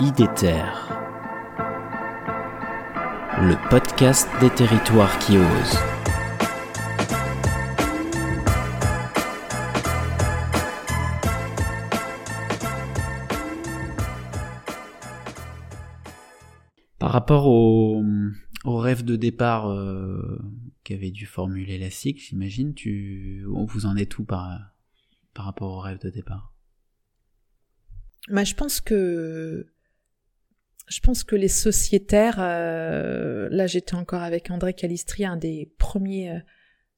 IDETER, le podcast des territoires qui osent. Par rapport au, au rêve de départ euh, qu'avait dû formuler la SIC, j'imagine, tu, vous en êtes tout par, par rapport au rêve de départ? Bah, je pense que je pense que les sociétaires, euh, là j'étais encore avec André Calistri, un des premiers euh,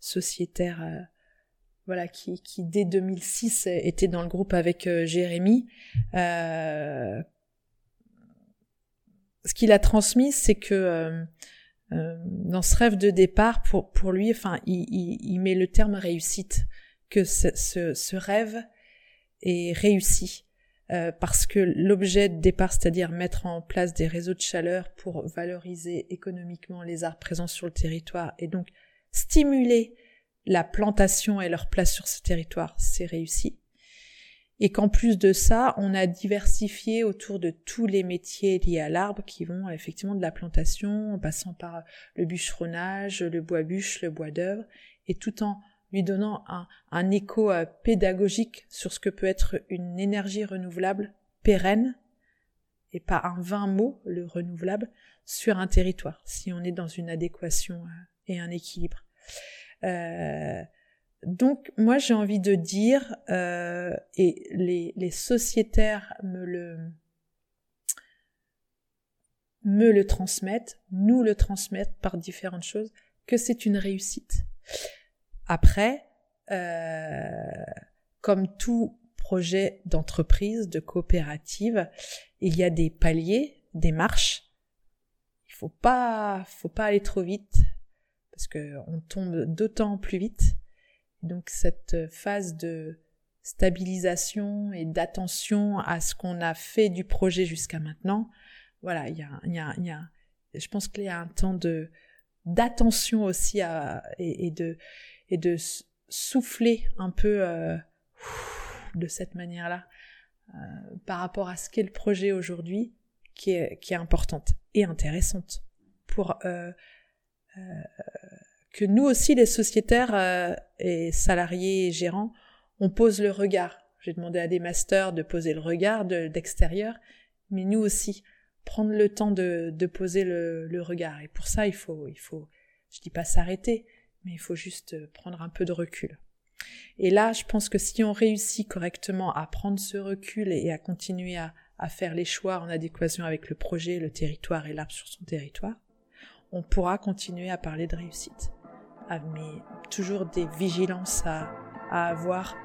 sociétaires, euh, voilà, qui, qui dès 2006 était dans le groupe avec Jérémy. ce qu'il a transmis, c'est que dans ce rêve de départ, pour, pour lui, enfin, il, il, il met le terme réussite, que ce, ce, ce rêve est réussi. Euh, parce que l'objet de départ, c'est-à-dire mettre en place des réseaux de chaleur pour valoriser économiquement les arbres présents sur le territoire et donc stimuler la plantation et leur place sur ce territoire, c'est réussi. Et qu'en plus de ça, on a diversifié autour de tous les métiers liés à l'arbre qui vont effectivement de la plantation, en passant par le bûcheronnage, le bois bûche, le bois d'œuvre, et tout en lui donnant un, écho euh, pédagogique sur ce que peut être une énergie renouvelable pérenne, et pas un vain mot, le renouvelable, sur un territoire, si on est dans une adéquation euh, et un équilibre. Euh, donc moi j'ai envie de dire, et les, les sociétaires me le me le transmettent, nous le transmettent par différentes choses, que c'est une réussite. Après, euh, comme tout projet d'entreprise, de coopérative, il y a des paliers, des marches. Il faut pas, faut pas aller trop vite parce que on tombe d'autant plus vite. Donc cette phase de stabilisation et d'attention à ce qu'on a fait du projet jusqu'à maintenant, voilà, il y a, y a, y a, je pense qu'il y a un temps de d'attention aussi à, et de et de souffler un peu euh, de cette manière-là euh, par rapport à ce qu'est le projet aujourd'hui, qui est, importante et intéressante pour euh, que nous aussi, les sociétaires et salariés et gérants, on pose le regard. J'ai demandé à des masters de poser le regard d'extérieur, mais nous aussi, prendre le temps de, de poser le, le, regard. Et pour ça, il faut, il faut, je dis pas s'arrêter, mais il faut juste euh, prendre un peu de recul. Et là, je pense que si on réussit correctement à prendre ce recul et à continuer à, faire les choix en adéquation avec le projet, le territoire et l'arbre sur son territoire, on pourra continuer à parler de réussite. Ah, mais toujours des vigilances à, avoir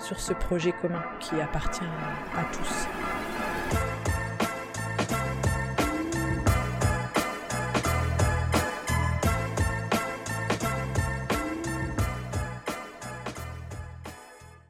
sur ce projet commun qui appartient à tous.